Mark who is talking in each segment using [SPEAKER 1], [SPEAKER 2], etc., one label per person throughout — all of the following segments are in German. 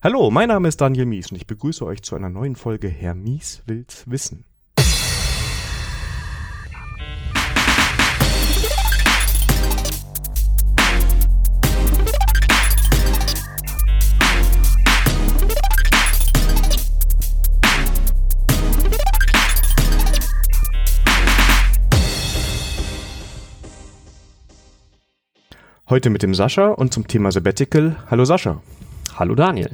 [SPEAKER 1] Hallo, mein Name ist Daniel Mies und ich begrüße euch zu einer neuen Folge Herr Mies will's wissen. Heute mit dem Sascha und zum Thema Sabbatical. Hallo Sascha.
[SPEAKER 2] Hallo Daniel.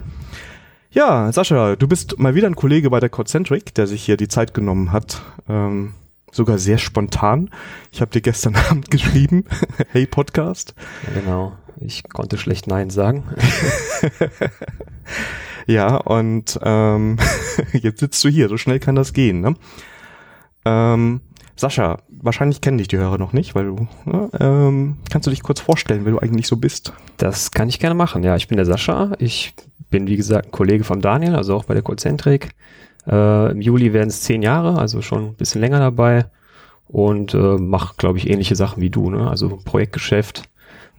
[SPEAKER 1] Ja, Sascha, du bist mal wieder ein Kollege bei der Codecentric, der sich hier die Zeit genommen hat. Ähm, sogar sehr spontan. Ich habe dir gestern Abend geschrieben, hey Podcast.
[SPEAKER 2] Ja, genau, ich konnte schlecht Nein sagen.
[SPEAKER 1] ja, und ähm, jetzt sitzt du hier, so schnell kann das gehen. Ne? Ähm, Sascha, wahrscheinlich kennen dich die Hörer noch nicht, weil du, ne, ähm, kannst du dich kurz vorstellen, wer du eigentlich so bist?
[SPEAKER 2] Das kann ich gerne machen. Ja, ich bin der Sascha. Ich bin, wie gesagt, ein Kollege vom Daniel, also auch bei der Callcentrik. Äh, Im Juli werden es zehn Jahre, also schon ein bisschen länger dabei und äh, mache, glaube ich, ähnliche Sachen wie du. Ne? Also Projektgeschäft,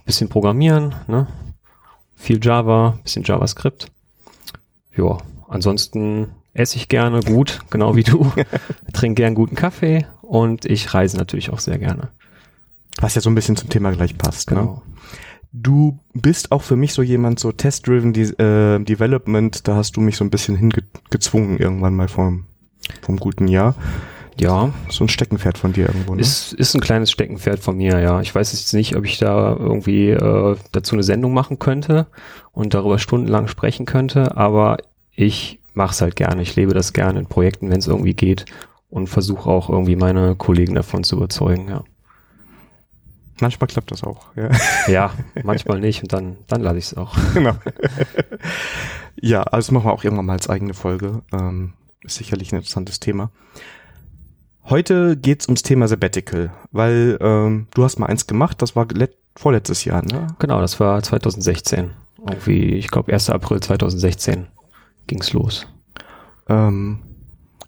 [SPEAKER 2] bisschen Programmieren, ne? viel Java, bisschen JavaScript. Ja, ansonsten esse ich gerne gut, genau wie du. Trinke gern guten Kaffee und ich reise natürlich auch sehr gerne.
[SPEAKER 1] Was ja so ein bisschen zum Thema gleich passt. Ne? Genau. Ne? Du bist auch für mich so jemand, so Test-Driven äh, Development, da hast du mich so ein bisschen hingezwungen irgendwann mal vom, vom guten Jahr. Ja. So ein Steckenpferd von dir irgendwo,
[SPEAKER 2] ne? Ist, ist ein kleines Steckenpferd von mir, ja. Ich weiß jetzt nicht, ob ich da irgendwie äh, dazu eine Sendung machen könnte und darüber stundenlang sprechen könnte, aber ich mache es halt gerne. Ich lebe das gerne in Projekten, wenn es irgendwie geht und versuche auch irgendwie meine Kollegen davon zu überzeugen, ja.
[SPEAKER 1] Manchmal klappt das auch,
[SPEAKER 2] ja. Ja, manchmal nicht und dann, dann lade ich es auch. Genau.
[SPEAKER 1] ja, also machen wir auch irgendwann mal als eigene Folge. Ähm, ist sicherlich ein interessantes Thema. Heute geht's ums Thema Sabbatical, weil ähm, du hast mal eins gemacht, das war vorletztes Jahr, ne?
[SPEAKER 2] Genau, das war 2016. Irgendwie, ich glaube 1. April 2016 ging's los.
[SPEAKER 1] Ähm,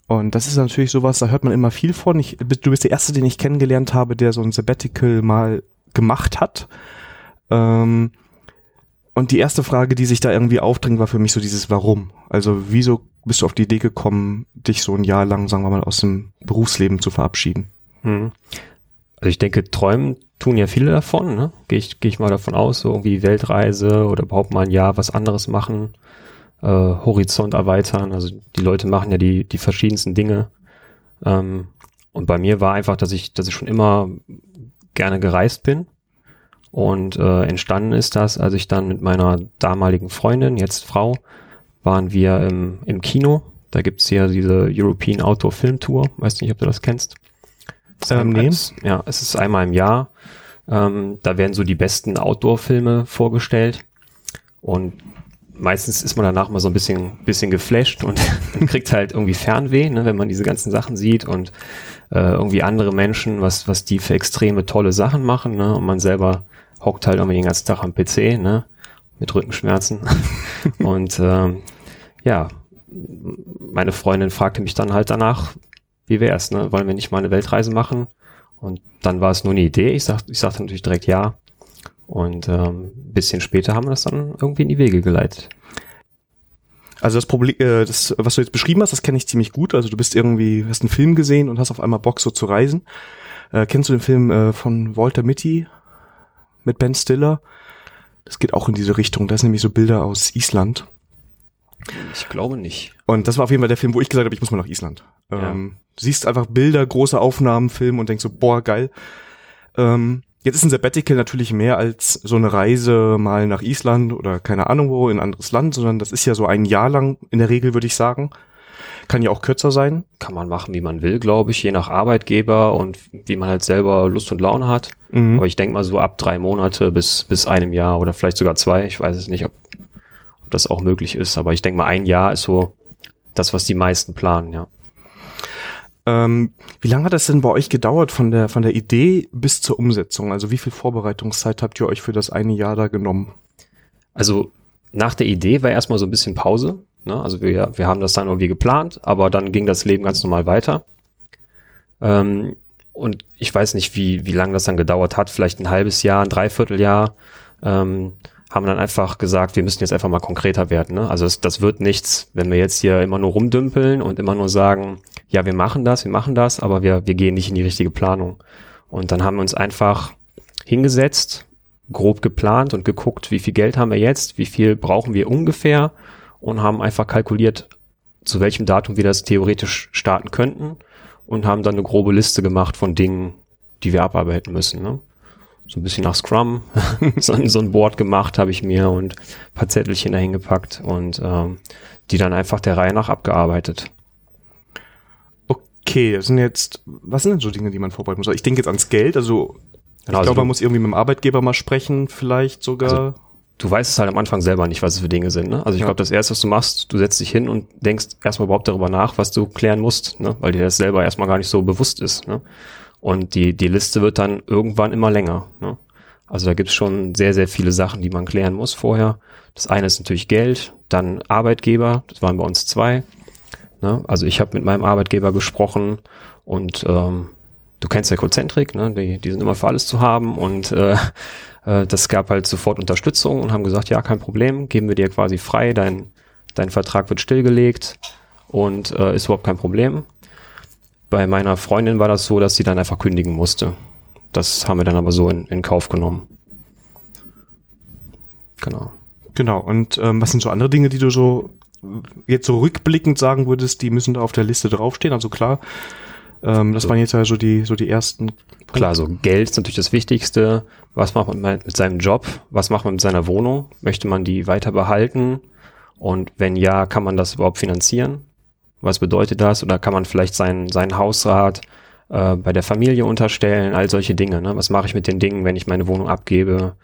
[SPEAKER 1] und das ist natürlich sowas, da hört man immer viel von. Ich, du bist der Erste, den ich kennengelernt habe, der so ein Sabbatical mal gemacht hat. Ähm, und die erste Frage, die sich da irgendwie aufdringt, war für mich so dieses Warum. Also wieso bist du auf die Idee gekommen, dich so ein Jahr lang, sagen wir mal, aus dem Berufsleben zu verabschieden? Hm.
[SPEAKER 2] Also ich denke, träumen tun ja viele davon, ne? Gehe ich, geh ich mal davon aus, so irgendwie Weltreise oder überhaupt mal ein Jahr was anderes machen äh, Horizont erweitern. Also die Leute machen ja die, die verschiedensten Dinge. Ähm, und bei mir war einfach, dass ich, dass ich schon immer gerne gereist bin. Und äh, entstanden ist das, als ich dann mit meiner damaligen Freundin, jetzt Frau, waren wir im, im Kino. Da gibt's ja diese European Outdoor Film Tour. Weiß nicht, ob du das kennst. Ähm, nee. Ja, es ist einmal im Jahr. Ähm, da werden so die besten Outdoor-Filme vorgestellt. Und meistens ist man danach mal so ein bisschen, bisschen geflasht und kriegt halt irgendwie Fernweh, ne, wenn man diese ganzen Sachen sieht und äh, irgendwie andere Menschen, was, was die für extreme tolle Sachen machen, ne, und man selber hockt halt irgendwie den ganzen Tag am PC, ne, mit Rückenschmerzen. und ähm, ja, meine Freundin fragte mich dann halt danach, wie wär's, ne, wollen wir nicht mal eine Weltreise machen? Und dann war es nur eine Idee. Ich sag, ich sagte natürlich direkt ja. Und ähm, bisschen später haben wir das dann irgendwie in die Wege geleitet.
[SPEAKER 1] Also das Problem, äh, das, was du jetzt beschrieben hast, das kenne ich ziemlich gut. Also du bist irgendwie, hast einen Film gesehen und hast auf einmal Bock so zu reisen. Äh, kennst du den Film äh, von Walter Mitty mit Ben Stiller? Das geht auch in diese Richtung. Das sind nämlich so Bilder aus Island.
[SPEAKER 2] Ich glaube nicht.
[SPEAKER 1] Und das war auf jeden Fall der Film, wo ich gesagt habe, ich muss mal nach Island. Ja. Ähm, siehst einfach Bilder, große Aufnahmen, Film und denkst so, boah, geil. Ähm, Jetzt ist ein Sabbatical natürlich mehr als so eine Reise mal nach Island oder keine Ahnung wo in ein anderes Land, sondern das ist ja so ein Jahr lang in der Regel, würde ich sagen. Kann ja auch kürzer sein.
[SPEAKER 2] Kann man machen, wie man will, glaube ich, je nach Arbeitgeber und wie man halt selber Lust und Laune hat. Mhm. Aber ich denke mal so ab drei Monate bis, bis einem Jahr oder vielleicht sogar zwei. Ich weiß es nicht, ob, ob das auch möglich ist. Aber ich denke mal, ein Jahr ist so das, was die meisten planen, ja.
[SPEAKER 1] Ähm, wie lange hat das denn bei euch gedauert von der, von der Idee bis zur Umsetzung? Also wie viel Vorbereitungszeit habt ihr euch für das eine Jahr da genommen?
[SPEAKER 2] Also nach der Idee war erstmal so ein bisschen Pause. Ne? Also wir, wir haben das dann irgendwie geplant, aber dann ging das Leben ganz normal weiter. Ähm, und ich weiß nicht, wie, wie lange das dann gedauert hat, vielleicht ein halbes Jahr, ein Dreivierteljahr. Ähm, haben dann einfach gesagt, wir müssen jetzt einfach mal konkreter werden. Ne? Also das, das wird nichts, wenn wir jetzt hier immer nur rumdümpeln und immer nur sagen, ja, wir machen das, wir machen das, aber wir, wir gehen nicht in die richtige Planung. Und dann haben wir uns einfach hingesetzt, grob geplant und geguckt, wie viel Geld haben wir jetzt, wie viel brauchen wir ungefähr und haben einfach kalkuliert, zu welchem Datum wir das theoretisch starten könnten und haben dann eine grobe Liste gemacht von Dingen, die wir abarbeiten müssen. Ne? So ein bisschen nach Scrum, so, so, ein Board gemacht habe ich mir und paar Zettelchen dahin gepackt und ähm, die dann einfach der Reihe nach abgearbeitet.
[SPEAKER 1] Okay, das sind jetzt, was sind denn so Dinge, die man vorbereiten muss? Ich denke jetzt ans Geld, also genau, ich also glaube, man muss irgendwie mit dem Arbeitgeber mal sprechen, vielleicht sogar. Also,
[SPEAKER 2] du weißt es halt am Anfang selber nicht, was es für Dinge sind. Ne? Also ich ja. glaube, das Erste, was du machst, du setzt dich hin und denkst erstmal überhaupt darüber nach, was du klären musst, ne? weil dir das selber erstmal gar nicht so bewusst ist. Ne? Und die, die Liste wird dann irgendwann immer länger. Ne? Also da gibt's schon sehr, sehr viele Sachen, die man klären muss vorher. Das eine ist natürlich Geld, dann Arbeitgeber, das waren bei uns zwei. Ne? Also ich habe mit meinem Arbeitgeber gesprochen und ähm, du kennst ja Cozentrik, ne? die, die sind immer für alles zu haben und äh, äh, das gab halt sofort Unterstützung und haben gesagt, ja, kein Problem, geben wir dir quasi frei, dein, dein Vertrag wird stillgelegt und äh, ist überhaupt kein Problem. Bei meiner Freundin war das so, dass sie dann einfach kündigen musste. Das haben wir dann aber so in, in Kauf genommen.
[SPEAKER 1] Genau. Genau. Und ähm, was sind so andere Dinge, die du so jetzt so rückblickend sagen würdest, die müssen da auf der Liste draufstehen? Also klar, ähm, das so. waren jetzt ja so die, so die ersten.
[SPEAKER 2] Punkte. Klar, so Geld ist natürlich das Wichtigste. Was macht man mit seinem Job? Was macht man mit seiner Wohnung? Möchte man die weiter behalten? Und wenn ja, kann man das überhaupt finanzieren? Was bedeutet das? Oder kann man vielleicht seinen, seinen Hausrat äh, bei der Familie unterstellen? All solche Dinge. Ne? Was mache ich mit den Dingen, wenn ich meine Wohnung abgebe?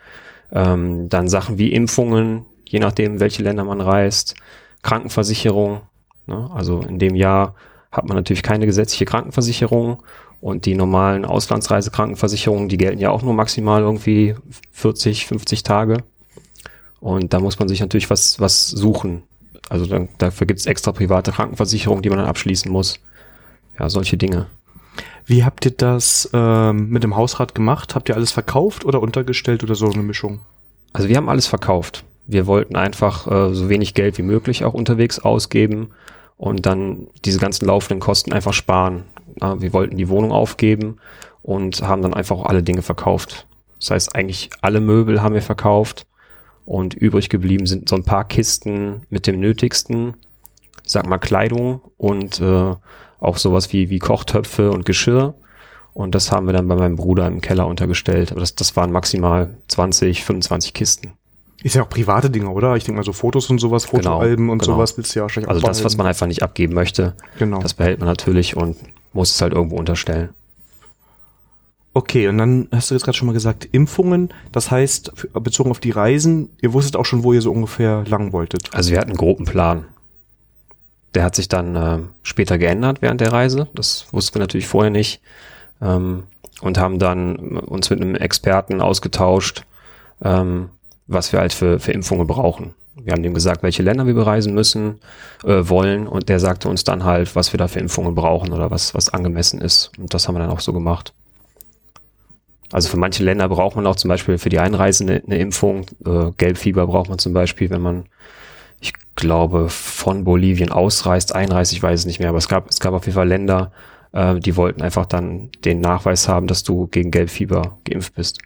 [SPEAKER 2] Ähm, dann Sachen wie Impfungen, je nachdem, welche Länder man reist. Krankenversicherung. Ne? Also in dem Jahr hat man natürlich keine gesetzliche Krankenversicherung und die normalen Auslandsreisekrankenversicherungen, die gelten ja auch nur maximal irgendwie 40, 50 Tage. Und da muss man sich natürlich was, was suchen. Also dann, dafür gibt es extra private Krankenversicherungen, die man dann abschließen muss. Ja, solche Dinge.
[SPEAKER 1] Wie habt ihr das ähm, mit dem Hausrat gemacht? Habt ihr alles verkauft oder untergestellt oder so eine Mischung?
[SPEAKER 2] Also wir haben alles verkauft. Wir wollten einfach äh, so wenig Geld wie möglich auch unterwegs ausgeben und dann diese ganzen laufenden Kosten einfach sparen. Äh, wir wollten die Wohnung aufgeben und haben dann einfach auch alle Dinge verkauft. Das heißt, eigentlich alle Möbel haben wir verkauft und übrig geblieben sind so ein paar Kisten mit dem Nötigsten, ich sag mal Kleidung und äh, auch sowas wie, wie Kochtöpfe und Geschirr. Und das haben wir dann bei meinem Bruder im Keller untergestellt. Aber das, das waren maximal 20, 25 Kisten.
[SPEAKER 1] Ist ja auch private Dinge, oder? Ich denke mal so Fotos und sowas, genau, Fotoalben genau, und genau. sowas willst du ja
[SPEAKER 2] wahrscheinlich Also das, was man einfach nicht abgeben möchte, genau. das behält man natürlich und muss es halt irgendwo unterstellen.
[SPEAKER 1] Okay, und dann hast du jetzt gerade schon mal gesagt, Impfungen, das heißt, bezogen auf die Reisen, ihr wusstet auch schon, wo ihr so ungefähr lang wolltet.
[SPEAKER 2] Also wir hatten einen groben Plan. Der hat sich dann äh, später geändert während der Reise. Das wussten wir natürlich vorher nicht. Ähm, und haben dann uns mit einem Experten ausgetauscht, ähm, was wir halt für, für Impfungen brauchen. Wir haben dem gesagt, welche Länder wir bereisen müssen, äh, wollen und der sagte uns dann halt, was wir da für Impfungen brauchen oder was, was angemessen ist. Und das haben wir dann auch so gemacht. Also für manche Länder braucht man auch zum Beispiel für die Einreise eine, eine Impfung. Äh, Gelbfieber braucht man zum Beispiel, wenn man, ich glaube, von Bolivien ausreist, einreist, ich weiß es nicht mehr, aber es gab, es gab auf jeden Fall Länder, äh, die wollten einfach dann den Nachweis haben, dass du gegen Gelbfieber geimpft bist.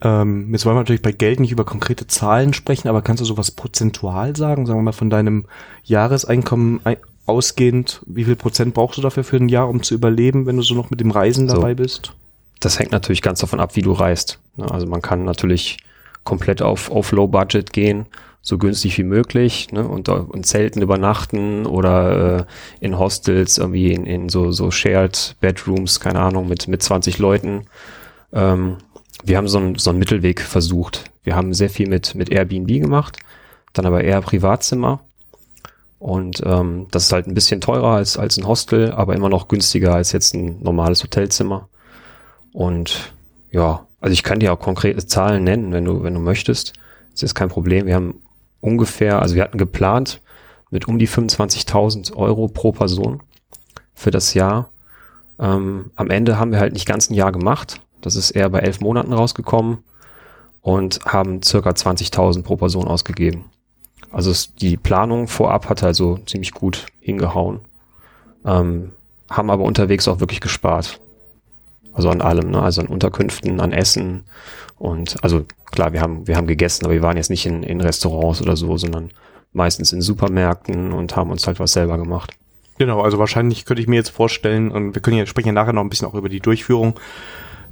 [SPEAKER 1] Ähm, jetzt wollen wir natürlich bei Geld nicht über konkrete Zahlen sprechen, aber kannst du sowas prozentual sagen? Sagen wir mal von deinem Jahreseinkommen ausgehend, wie viel Prozent brauchst du dafür für ein Jahr, um zu überleben, wenn du so noch mit dem Reisen dabei so, bist?
[SPEAKER 2] Das hängt natürlich ganz davon ab, wie du reist. Ne? Also man kann natürlich komplett auf, auf Low Budget gehen, so günstig wie möglich ne? und in Zelten übernachten oder äh, in Hostels irgendwie in, in so, so Shared Bedrooms, keine Ahnung, mit, mit 20 Leuten. Ähm, wir haben so, ein, so einen Mittelweg versucht. Wir haben sehr viel mit, mit Airbnb gemacht, dann aber eher Privatzimmer. Und ähm, das ist halt ein bisschen teurer als, als ein Hostel, aber immer noch günstiger als jetzt ein normales Hotelzimmer. Und ja, also ich kann dir auch konkrete Zahlen nennen, wenn du, wenn du möchtest. Das ist kein Problem. Wir haben ungefähr, also wir hatten geplant mit um die 25.000 Euro pro Person für das Jahr. Ähm, am Ende haben wir halt nicht ganz ein Jahr gemacht, das ist eher bei elf Monaten rausgekommen. und haben circa 20.000 pro Person ausgegeben. Also es, die Planung vorab hat also ziemlich gut hingehauen. Ähm, haben aber unterwegs auch wirklich gespart. Also an allem, ne? also an Unterkünften, an Essen und also klar, wir haben, wir haben gegessen, aber wir waren jetzt nicht in, in Restaurants oder so, sondern meistens in Supermärkten und haben uns halt was selber gemacht.
[SPEAKER 1] Genau, also wahrscheinlich könnte ich mir jetzt vorstellen, und wir können ja sprechen ja nachher noch ein bisschen auch über die Durchführung,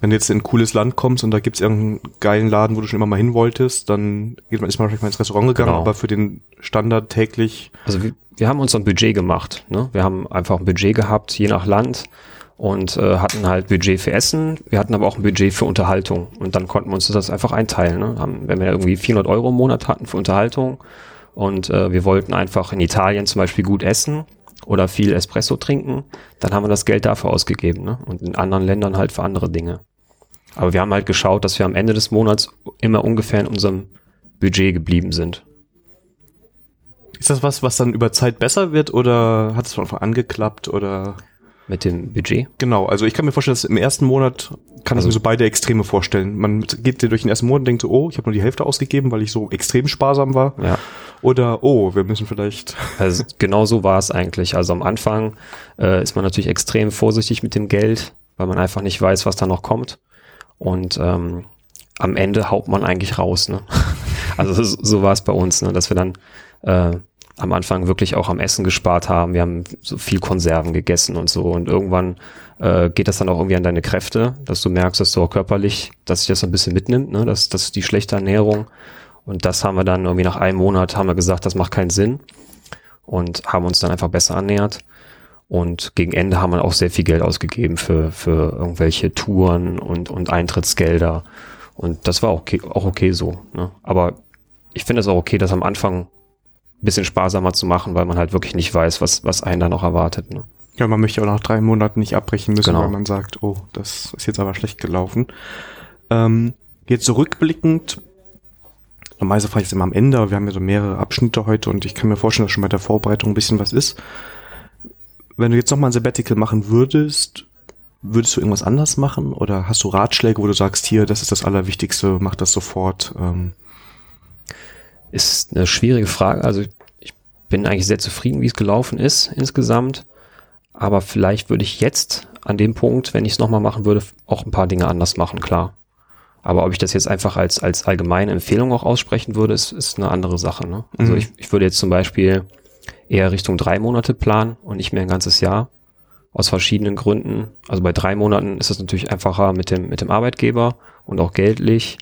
[SPEAKER 1] wenn du jetzt in ein cooles Land kommst und da gibt's irgendeinen geilen Laden, wo du schon immer mal hin wolltest, dann ist man wahrscheinlich mal ins Restaurant gegangen, genau. aber für den Standard täglich.
[SPEAKER 2] Also wir, wir haben uns ein Budget gemacht. Ne? Wir haben einfach ein Budget gehabt, je nach Land und äh, hatten halt Budget für Essen. Wir hatten aber auch ein Budget für Unterhaltung und dann konnten wir uns das einfach einteilen. Ne? Haben, wenn wir irgendwie 400 Euro im Monat hatten für Unterhaltung und äh, wir wollten einfach in Italien zum Beispiel gut essen oder viel Espresso trinken, dann haben wir das Geld dafür ausgegeben ne? und in anderen Ländern halt für andere Dinge. Aber wir haben halt geschaut, dass wir am Ende des Monats immer ungefähr in unserem Budget geblieben sind.
[SPEAKER 1] Ist das was, was dann über Zeit besser wird oder hat es an angeklappt oder?
[SPEAKER 2] Mit dem Budget?
[SPEAKER 1] Genau, also ich kann mir vorstellen, dass im ersten Monat kann also, ich mir so beide Extreme vorstellen. Man geht durch den ersten Monat und denkt so, oh, ich habe nur die Hälfte ausgegeben, weil ich so extrem sparsam war.
[SPEAKER 2] Ja.
[SPEAKER 1] Oder, oh, wir müssen vielleicht.
[SPEAKER 2] Also genau so war es eigentlich. Also am Anfang äh, ist man natürlich extrem vorsichtig mit dem Geld, weil man einfach nicht weiß, was da noch kommt. Und ähm, am Ende haut man eigentlich raus. Ne? Also so, so war es bei uns, ne? dass wir dann äh, am Anfang wirklich auch am Essen gespart haben. Wir haben so viel Konserven gegessen und so. Und irgendwann äh, geht das dann auch irgendwie an deine Kräfte, dass du merkst, dass du auch körperlich, dass sich das ein bisschen mitnimmt, ne? dass das die schlechte Ernährung. Und das haben wir dann irgendwie nach einem Monat haben wir gesagt, das macht keinen Sinn und haben uns dann einfach besser ernährt. Und gegen Ende haben wir auch sehr viel Geld ausgegeben für, für irgendwelche Touren und, und Eintrittsgelder. Und das war auch okay, auch okay so. Ne? Aber ich finde es auch okay, das am Anfang bisschen sparsamer zu machen, weil man halt wirklich nicht weiß, was, was einen da noch erwartet. Ne?
[SPEAKER 1] Ja, man möchte auch nach drei Monaten nicht abbrechen müssen, genau. weil man sagt, oh, das ist jetzt aber schlecht gelaufen. Ähm, jetzt zurückblickend, normalerweise frage ich es immer am Ende, aber wir haben ja so mehrere Abschnitte heute und ich kann mir vorstellen, dass schon bei der Vorbereitung ein bisschen was ist. Wenn du jetzt nochmal ein Sabbatical machen würdest, würdest du irgendwas anders machen oder hast du Ratschläge, wo du sagst, hier, das ist das Allerwichtigste, mach das sofort? Ähm,
[SPEAKER 2] ist eine schwierige Frage. Also ich bin eigentlich sehr zufrieden, wie es gelaufen ist insgesamt. Aber vielleicht würde ich jetzt an dem Punkt, wenn ich es nochmal machen würde, auch ein paar Dinge anders machen, klar. Aber ob ich das jetzt einfach als, als allgemeine Empfehlung auch aussprechen würde, ist, ist eine andere Sache. Ne? Also mhm. ich, ich würde jetzt zum Beispiel eher Richtung drei Monate planen und nicht mehr ein ganzes Jahr. Aus verschiedenen Gründen. Also bei drei Monaten ist es natürlich einfacher mit dem, mit dem Arbeitgeber und auch geldlich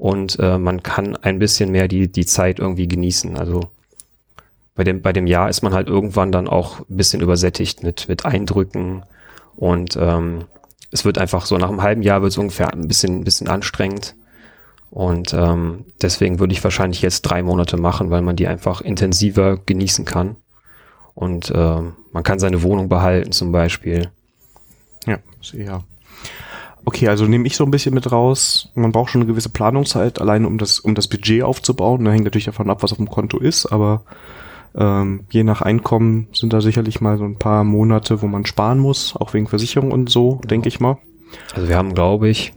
[SPEAKER 2] und äh, man kann ein bisschen mehr die, die Zeit irgendwie genießen. Also bei dem, bei dem Jahr ist man halt irgendwann dann auch ein bisschen übersättigt mit, mit Eindrücken und ähm, es wird einfach so nach einem halben Jahr wird es ungefähr ein bisschen, ein bisschen anstrengend. Und ähm, deswegen würde ich wahrscheinlich jetzt drei Monate machen, weil man die einfach intensiver genießen kann. Und äh, man kann seine Wohnung behalten zum Beispiel.
[SPEAKER 1] Ja, sehr. Okay, also nehme ich so ein bisschen mit raus. Man braucht schon eine gewisse Planungszeit, allein um das, um das Budget aufzubauen. Da hängt natürlich davon ab, was auf dem Konto ist, aber ähm, je nach Einkommen sind da sicherlich mal so ein paar Monate, wo man sparen muss, auch wegen Versicherung und so, denke ich mal.
[SPEAKER 2] Also wir haben, glaube ich,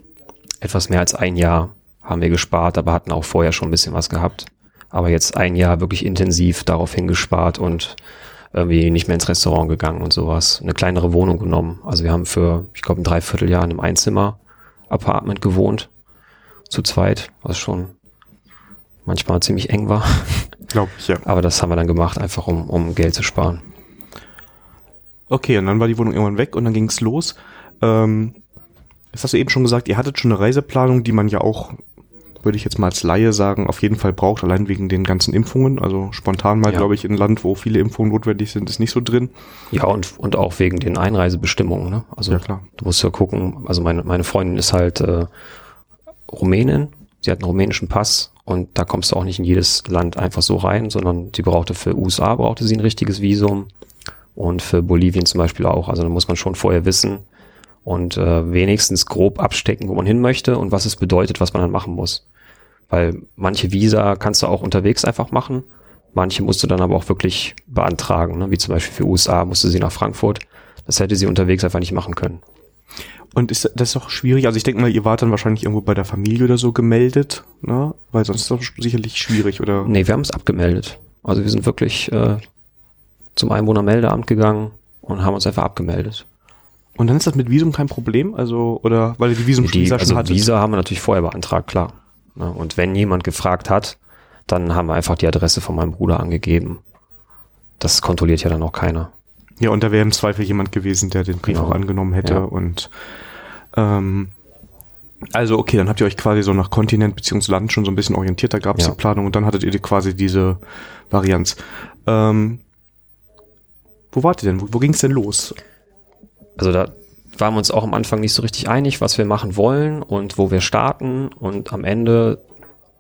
[SPEAKER 2] etwas mehr als ein Jahr haben wir gespart, aber hatten auch vorher schon ein bisschen was gehabt. Aber jetzt ein Jahr wirklich intensiv darauf hingespart und irgendwie nicht mehr ins Restaurant gegangen und sowas. Eine kleinere Wohnung genommen. Also wir haben für, ich glaube, ein Dreivierteljahr in einem Einzimmer-Apartment gewohnt. Zu zweit, was schon manchmal ziemlich eng war.
[SPEAKER 1] Glaube ich, ja.
[SPEAKER 2] Aber das haben wir dann gemacht, einfach um, um Geld zu sparen.
[SPEAKER 1] Okay, und dann war die Wohnung irgendwann weg und dann ging es los. Ähm, das hast du eben schon gesagt, ihr hattet schon eine Reiseplanung, die man ja auch würde ich jetzt mal als Laie sagen, auf jeden Fall braucht, allein wegen den ganzen Impfungen. Also spontan mal, ja. glaube ich, in ein Land, wo viele Impfungen notwendig sind, ist nicht so drin.
[SPEAKER 2] Ja, und, und auch wegen den Einreisebestimmungen. Ne? Also ja, klar. du musst ja gucken, also meine, meine Freundin ist halt äh, Rumänin, sie hat einen rumänischen Pass und da kommst du auch nicht in jedes Land einfach so rein, sondern sie brauchte für USA, brauchte sie ein richtiges Visum und für Bolivien zum Beispiel auch. Also da muss man schon vorher wissen, und äh, wenigstens grob abstecken, wo man hin möchte und was es bedeutet, was man dann machen muss. Weil manche Visa kannst du auch unterwegs einfach machen. Manche musst du dann aber auch wirklich beantragen, ne? wie zum Beispiel für USA musste sie nach Frankfurt. Das hätte sie unterwegs einfach nicht machen können.
[SPEAKER 1] Und ist das doch schwierig? Also ich denke mal, ihr wart dann wahrscheinlich irgendwo bei der Familie oder so gemeldet, ne? Weil sonst ist das sicherlich schwierig, oder?
[SPEAKER 2] Nee, wir haben es abgemeldet. Also wir sind wirklich äh, zum Einwohnermeldeamt gegangen und haben uns einfach abgemeldet.
[SPEAKER 1] Und dann ist das mit Visum kein Problem? Also, oder weil ihr die Visum
[SPEAKER 2] Die,
[SPEAKER 1] Visa
[SPEAKER 2] also
[SPEAKER 1] schon hattet?
[SPEAKER 2] Visa haben wir natürlich vorher beantragt, klar. Ne? Und wenn jemand gefragt hat, dann haben wir einfach die Adresse von meinem Bruder angegeben. Das kontrolliert ja dann auch keiner.
[SPEAKER 1] Ja, und da wäre im Zweifel jemand gewesen, der den Brief
[SPEAKER 2] Genau.
[SPEAKER 1] auch angenommen hätte.
[SPEAKER 2] Ja.
[SPEAKER 1] Und ähm, also okay, dann habt ihr euch quasi so nach Kontinent beziehungsweise Land schon so ein bisschen orientiert, da gab es
[SPEAKER 2] Ja.
[SPEAKER 1] die Planung und dann hattet ihr quasi diese Varianz. Ähm, wo wart ihr denn? Wo, wo ging es denn los?
[SPEAKER 2] Also da waren wir uns auch am Anfang nicht so richtig einig, was wir machen wollen und wo wir starten. Und am Ende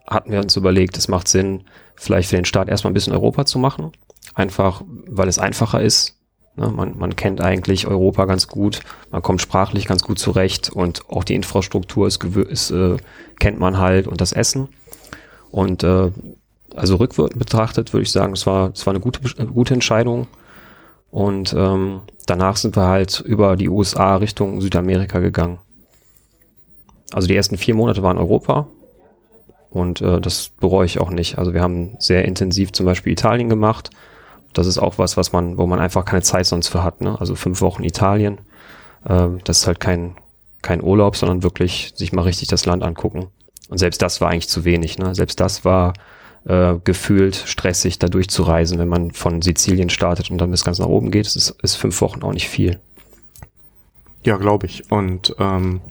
[SPEAKER 2] hatten wir uns überlegt, es macht Sinn, vielleicht für den Start erstmal ein bisschen Europa zu machen. Einfach, weil es einfacher ist. Ne, man, man kennt eigentlich Europa ganz gut, man kommt sprachlich ganz gut zurecht und auch die Infrastruktur ist, ist äh, kennt man halt und das Essen. Und äh, also rückwirkend betrachtet würde ich sagen, es war, es war eine gute, eine gute Entscheidung. Und ähm, danach sind wir halt über die USA Richtung Südamerika gegangen. Also die ersten vier Monate waren Europa und äh, das bereue ich auch nicht. Also wir haben sehr intensiv zum Beispiel Italien gemacht. Das ist auch was, was man, wo man einfach keine Zeit sonst für hat. Ne? Also fünf Wochen Italien. Ähm, das ist halt kein kein Urlaub, sondern wirklich sich mal richtig das Land angucken. Und selbst das war eigentlich zu wenig. Ne? Selbst das war äh, gefühlt stressig, da durchzureisen, wenn man von Sizilien startet und dann bis ganz nach oben geht. Das ist, ist fünf Wochen auch nicht viel.
[SPEAKER 1] Ja, glaube ich. Und ähm,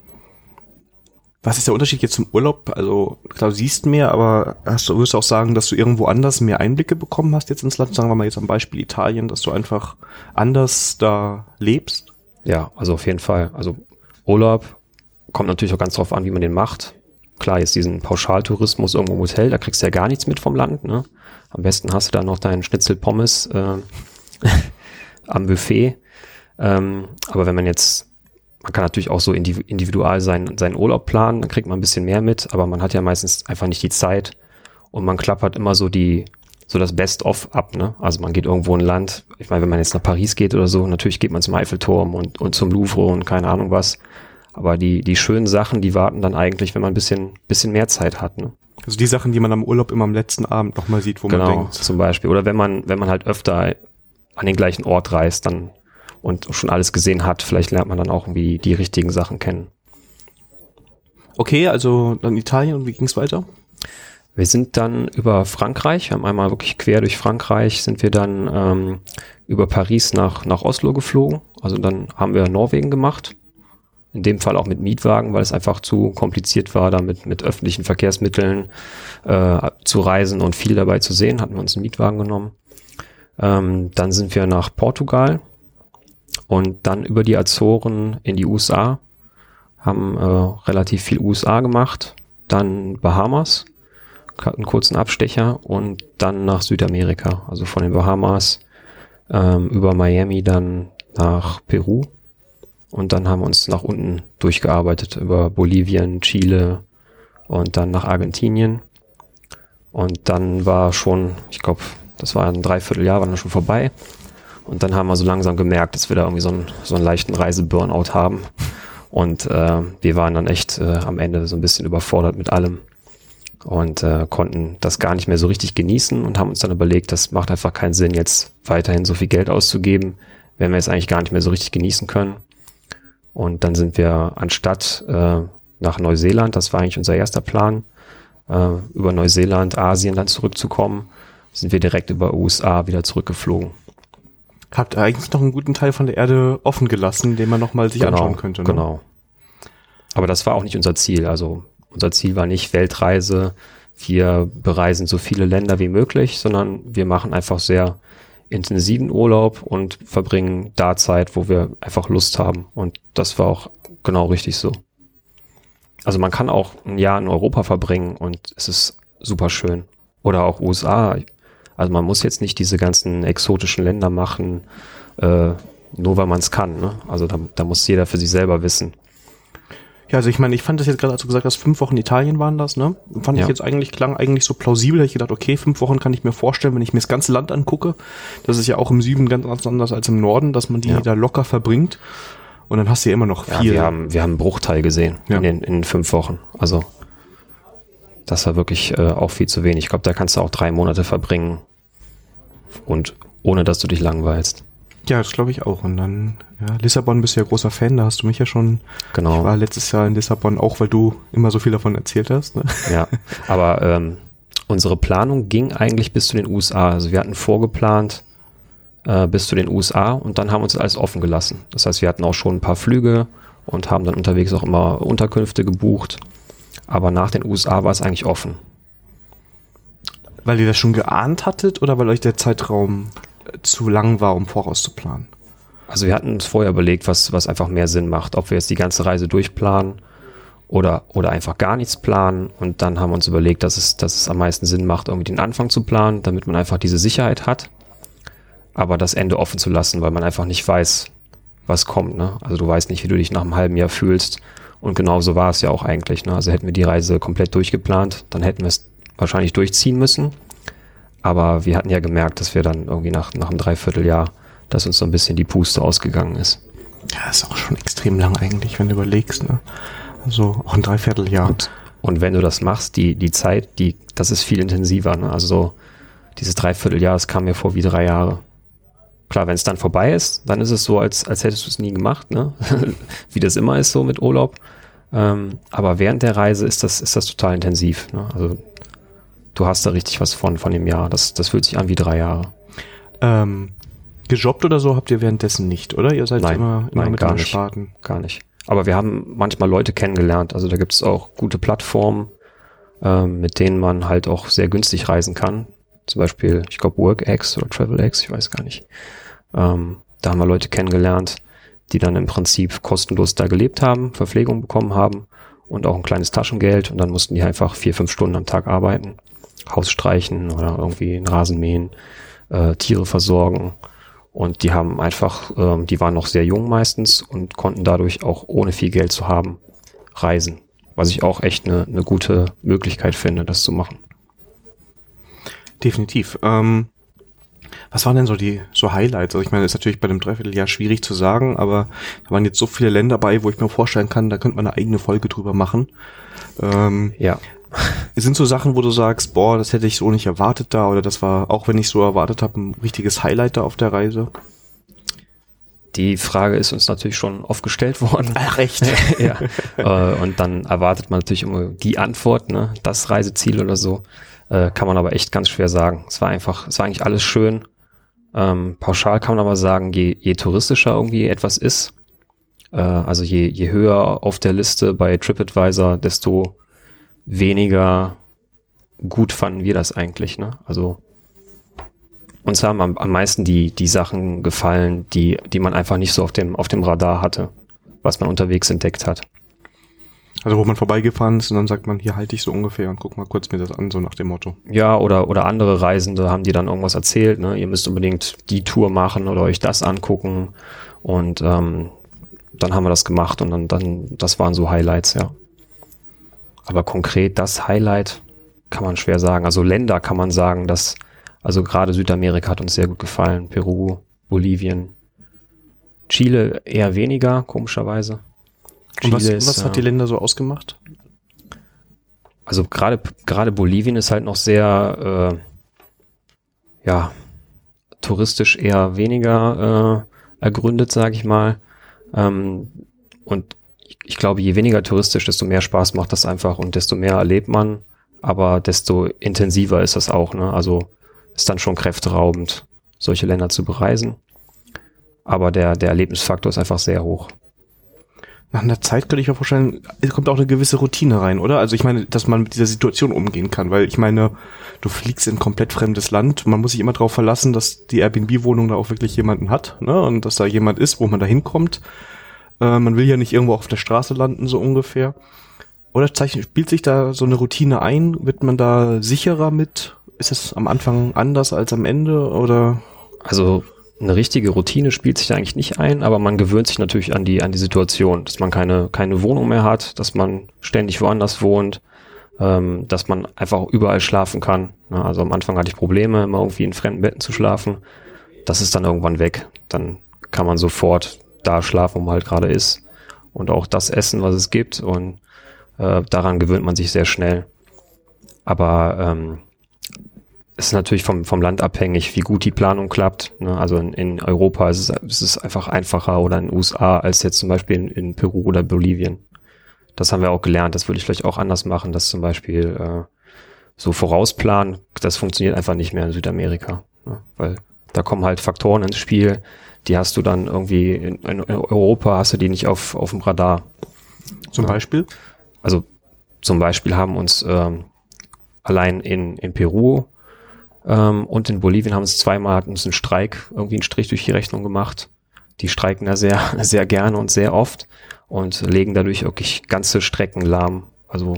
[SPEAKER 1] was ist der Unterschied jetzt zum Urlaub? Also klar, du siehst mehr, aber hast du, würdest du auch sagen, dass du irgendwo anders mehr Einblicke bekommen hast jetzt ins Land? Sagen wir mal jetzt am Beispiel Italien, dass du einfach anders da lebst?
[SPEAKER 2] Ja, also auf jeden Fall. Also Urlaub kommt natürlich auch ganz drauf an, wie man den macht. Klar, jetzt diesen Pauschaltourismus irgendwo im Hotel, da kriegst du ja gar nichts mit vom Land. Ne? Am besten hast du dann noch deinen Schnitzel Pommes äh, am Buffet. Ähm, aber wenn man jetzt, man kann natürlich auch so indiv- individual seinen, seinen Urlaub planen, dann kriegt man ein bisschen mehr mit, aber man hat ja meistens einfach nicht die Zeit und man klappert immer so die, so das Best-of ab, ne? Also man geht irgendwo in Land, ich meine, wenn man jetzt nach Paris geht oder so, natürlich geht man zum Eiffelturm und, und zum Louvre und keine Ahnung was. Aber die, die schönen Sachen, die warten dann eigentlich, wenn man ein bisschen, bisschen mehr Zeit hat, ne?
[SPEAKER 1] Also die Sachen, die man am Urlaub immer am letzten Abend nochmal sieht, wo man
[SPEAKER 2] genau,
[SPEAKER 1] denkt,
[SPEAKER 2] zum Beispiel. Oder wenn man, wenn man halt öfter an den gleichen Ort reist, dann und schon alles gesehen hat, vielleicht lernt man dann auch irgendwie die richtigen Sachen kennen.
[SPEAKER 1] okay, also dann Italien und wie ging's weiter?
[SPEAKER 2] Wir sind dann über Frankreich, haben einmal wirklich quer durch Frankreich, sind wir dann ähm, über Paris nach, nach Oslo geflogen. Also dann haben wir Norwegen gemacht. In dem Fall auch mit Mietwagen, weil es einfach zu kompliziert war, damit mit öffentlichen Verkehrsmitteln äh, zu reisen und viel dabei zu sehen, hatten wir uns einen Mietwagen genommen. Ähm, dann sind wir nach Portugal und dann über die Azoren in die USA, haben äh, relativ viel USA gemacht, dann Bahamas, einen kurzen Abstecher und dann nach Südamerika, also von den Bahamas ähm, über Miami dann nach Peru und dann haben wir uns nach unten durchgearbeitet über Bolivien, Chile und dann nach Argentinien. Und dann war schon, ich glaube, das war ein Dreivierteljahr, war dann schon vorbei. Und dann haben wir so langsam gemerkt, dass wir da irgendwie so einen, so einen leichten Reiseburnout haben. Und äh, wir waren dann echt äh, am Ende so ein bisschen überfordert mit allem und äh, konnten das gar nicht mehr so richtig genießen und haben uns dann überlegt, das macht einfach keinen Sinn, jetzt weiterhin so viel Geld auszugeben, wenn wir es eigentlich gar nicht mehr so richtig genießen können. Und dann sind wir anstatt äh, nach Neuseeland, das war eigentlich unser erster Plan, äh, über Neuseeland, Asien dann zurückzukommen, sind wir direkt über USA wieder zurückgeflogen.
[SPEAKER 1] Habt ihr eigentlich noch einen guten Teil von der Erde offen gelassen, den man nochmal sich anschauen könnte. Ne?
[SPEAKER 2] Genau. Aber das war auch nicht unser Ziel. Also unser Ziel war nicht Weltreise, wir bereisen so viele Länder wie möglich, sondern wir machen einfach sehr intensiven Urlaub und verbringen da Zeit, wo wir einfach Lust haben. Und das war auch genau richtig so. Also man kann auch ein Jahr in Europa verbringen und es ist super schön. Oder auch USA. Also man muss jetzt nicht diese ganzen exotischen Länder machen, äh, nur weil man es kann. Ne? Also da, da muss jeder für sich selber wissen.
[SPEAKER 1] Ja, also ich meine, ich fand das jetzt gerade, als du gesagt hast, fünf Wochen Italien waren das, ne? Fand
[SPEAKER 2] Ja.
[SPEAKER 1] ich jetzt eigentlich, klang eigentlich so plausibel, da ich gedacht, okay, fünf Wochen kann ich mir vorstellen, wenn ich mir das ganze Land angucke. Das ist ja auch im Süden ganz anders als im Norden, dass man die
[SPEAKER 2] Ja.
[SPEAKER 1] da locker verbringt. Und dann hast du ja immer noch
[SPEAKER 2] Ja,
[SPEAKER 1] viel.
[SPEAKER 2] wir haben, wir haben einen Bruchteil gesehen
[SPEAKER 1] Ja.
[SPEAKER 2] in, den, in fünf Wochen. Also das war wirklich äh, auch viel zu wenig. Ich glaube, da kannst du auch drei Monate verbringen und ohne dass du dich langweilst.
[SPEAKER 1] Ja, das glaube ich auch. Und dann, ja, Lissabon bist du ja großer Fan, da hast du mich ja schon. Ich
[SPEAKER 2] Genau.
[SPEAKER 1] war letztes Jahr in Lissabon auch, weil du immer so viel davon erzählt hast. Ne?
[SPEAKER 2] Ja, aber ähm, unsere Planung ging eigentlich bis zu den USA. Also wir hatten vorgeplant äh, bis zu den USA und dann haben wir uns alles offen gelassen. Das heißt, wir hatten auch schon ein paar Flüge und haben dann unterwegs auch immer Unterkünfte gebucht. Aber nach den USA war es eigentlich offen.
[SPEAKER 1] Weil ihr das schon geahnt hattet oder weil euch der Zeitraum zu lang war, um vorauszuplanen?
[SPEAKER 2] Also wir hatten uns vorher überlegt, was, was einfach mehr Sinn macht, ob wir jetzt die ganze Reise durchplanen oder, oder einfach gar nichts planen. Und dann haben wir uns überlegt, dass es, dass es am meisten Sinn macht, irgendwie den Anfang zu planen, damit man einfach diese Sicherheit hat, aber das Ende offen zu lassen, weil man einfach nicht weiß, was kommt. Ne? Also du weißt nicht, wie du dich nach einem halben Jahr fühlst. Und genau so war es ja auch eigentlich. Ne? Also hätten wir die Reise komplett durchgeplant, dann hätten wir es wahrscheinlich durchziehen müssen. Aber wir hatten ja gemerkt, dass wir dann irgendwie nach, nach einem Dreivierteljahr, dass uns so ein bisschen die Puste ausgegangen ist.
[SPEAKER 1] Ja, ist auch schon extrem lang eigentlich, wenn du überlegst. Ne? Also auch ein Dreivierteljahr.
[SPEAKER 2] Und, und wenn du das machst, die, die Zeit, die, das ist viel intensiver. Ne? Also so dieses Dreivierteljahr, das kam mir vor wie drei Jahre. Klar, wenn es dann vorbei ist, dann ist es so, als, als hättest du es nie gemacht, ne? wie das immer ist so mit Urlaub. Ähm, aber während der Reise ist das, ist das total intensiv. Ne? Also du hast da richtig was von, von dem Jahr. Das, das fühlt sich an wie drei Jahre.
[SPEAKER 1] Ähm, gejobbt oder so habt ihr währenddessen nicht, oder? Ihr seid
[SPEAKER 2] Nein,
[SPEAKER 1] immer, immer
[SPEAKER 2] nein,
[SPEAKER 1] mit
[SPEAKER 2] gar nicht.
[SPEAKER 1] Sparten.
[SPEAKER 2] Gar nicht. Aber wir haben manchmal Leute kennengelernt. Also da gibt es auch gute Plattformen, ähm, mit denen man halt auch sehr günstig reisen kann. Zum Beispiel, ich glaube, WorkX oder TravelX, ich weiß gar nicht. Ähm, da haben wir Leute kennengelernt, die dann im Prinzip kostenlos da gelebt haben, Verpflegung bekommen haben und auch ein kleines Taschengeld. Und dann mussten die einfach vier, fünf Stunden am Tag arbeiten, Haus streichen oder irgendwie einen Rasen mähen, äh, Tiere versorgen. Und die haben einfach, ähm, die waren noch sehr jung meistens und konnten dadurch auch ohne viel Geld zu haben reisen. Was ich auch echt eine eine gute Möglichkeit finde, das zu machen.
[SPEAKER 1] Definitiv. Ähm, was waren denn so die so Highlights? Also ich meine, ist natürlich bei dem Dreivierteljahr schwierig zu sagen, aber da waren jetzt so viele Länder bei, wo ich mir vorstellen kann, da könnte man eine eigene Folge drüber machen. Ähm,
[SPEAKER 2] Ja.
[SPEAKER 1] Es sind so Sachen, wo du sagst, boah, das hätte ich so nicht erwartet da oder das war, auch wenn ich so erwartet habe, ein richtiges Highlight da auf der Reise.
[SPEAKER 2] Die Frage ist uns natürlich schon oft gestellt worden.
[SPEAKER 1] Ach, echt?
[SPEAKER 2] ja. Äh, und dann erwartet man natürlich immer die Antwort, ne? Das Reiseziel oder so. Äh, kann man aber echt ganz schwer sagen. Es war einfach, es war eigentlich alles schön. Ähm, pauschal kann man aber sagen, je, je touristischer irgendwie etwas ist, äh, also je, je höher auf der Liste bei TripAdvisor, desto weniger gut fanden wir das eigentlich. Ne? Also uns haben am, am meisten die, die Sachen gefallen, die, die man einfach nicht so auf dem, auf dem Radar hatte, was man unterwegs entdeckt hat.
[SPEAKER 1] Also wo man vorbeigefahren ist und dann sagt man, hier halte ich so ungefähr und guck mal kurz mir das an, so nach dem Motto.
[SPEAKER 2] Ja, oder, oder andere Reisende haben die dann irgendwas erzählt, ne? Ihr müsst unbedingt die Tour machen oder euch das angucken. Und ähm, dann haben wir das gemacht und dann, dann, das waren so Highlights, ja. Aber konkret das Highlight kann man schwer sagen. Also Länder kann man sagen, dass, also gerade Südamerika hat uns sehr gut gefallen. Peru, Bolivien, Chile eher weniger, komischerweise.
[SPEAKER 1] Und was,
[SPEAKER 2] Chile ist,
[SPEAKER 1] was hat die
[SPEAKER 2] äh,
[SPEAKER 1] Länder so ausgemacht?
[SPEAKER 2] also gerade gerade Bolivien ist halt noch sehr äh, ja touristisch eher weniger äh, ergründet, sage ich mal. Ähm, und ich, ich glaube, je weniger touristisch, desto mehr Spaß macht das einfach und desto mehr erlebt man, aber desto intensiver ist das auch. Ne? Also ist dann schon kräfteraubend, solche Länder zu bereisen. Aber der, der Erlebnisfaktor ist einfach sehr hoch.
[SPEAKER 1] Nach einer Zeit könnte ich mir vorstellen, es kommt auch eine gewisse Routine rein, oder? Also ich meine, dass man mit dieser Situation umgehen kann, weil ich meine, du fliegst in ein komplett fremdes Land, man muss sich immer darauf verlassen, dass die Airbnb-Wohnung da auch wirklich jemanden hat, ne? Und dass da jemand ist, wo man da hinkommt. Äh, man will ja nicht irgendwo auf der Straße landen, so ungefähr. Oder spielt sich da so eine Routine ein? Wird man da sicherer mit? Ist es am Anfang anders als am Ende? Oder
[SPEAKER 2] Also eine richtige Routine spielt sich da eigentlich nicht ein, aber man gewöhnt sich natürlich an die, an die Situation, dass man keine, keine Wohnung mehr hat, dass man ständig woanders wohnt, ähm, dass man einfach überall schlafen kann. Ja, also am Anfang hatte ich Probleme, immer irgendwie in fremden Betten zu schlafen. Das ist dann irgendwann weg. Dann kann man sofort da schlafen, wo man halt gerade ist und auch das essen, was es gibt und äh, daran gewöhnt man sich sehr schnell. Aber ähm, es ist natürlich vom, vom Land abhängig, wie gut die Planung klappt. Ne? Also in, in Europa ist es, ist es einfach einfacher oder in den USA als jetzt zum Beispiel in, in Peru oder Bolivien. Das haben wir auch gelernt. Das würde ich vielleicht auch anders machen, dass zum Beispiel äh, so vorausplanen, das funktioniert einfach nicht mehr in Südamerika. Ne? Weil da kommen halt Faktoren ins Spiel, die hast du dann irgendwie in, in Europa hast du die nicht auf, auf dem Radar.
[SPEAKER 1] Zum ja. Beispiel?
[SPEAKER 2] Also zum Beispiel haben uns ähm, allein in, in Peru ähm, und in Bolivien haben uns zweimal hatten uns einen Streik, irgendwie einen Strich durch die Rechnung gemacht. Die streiken da sehr, sehr gerne und sehr oft und legen dadurch wirklich ganze Strecken lahm. Also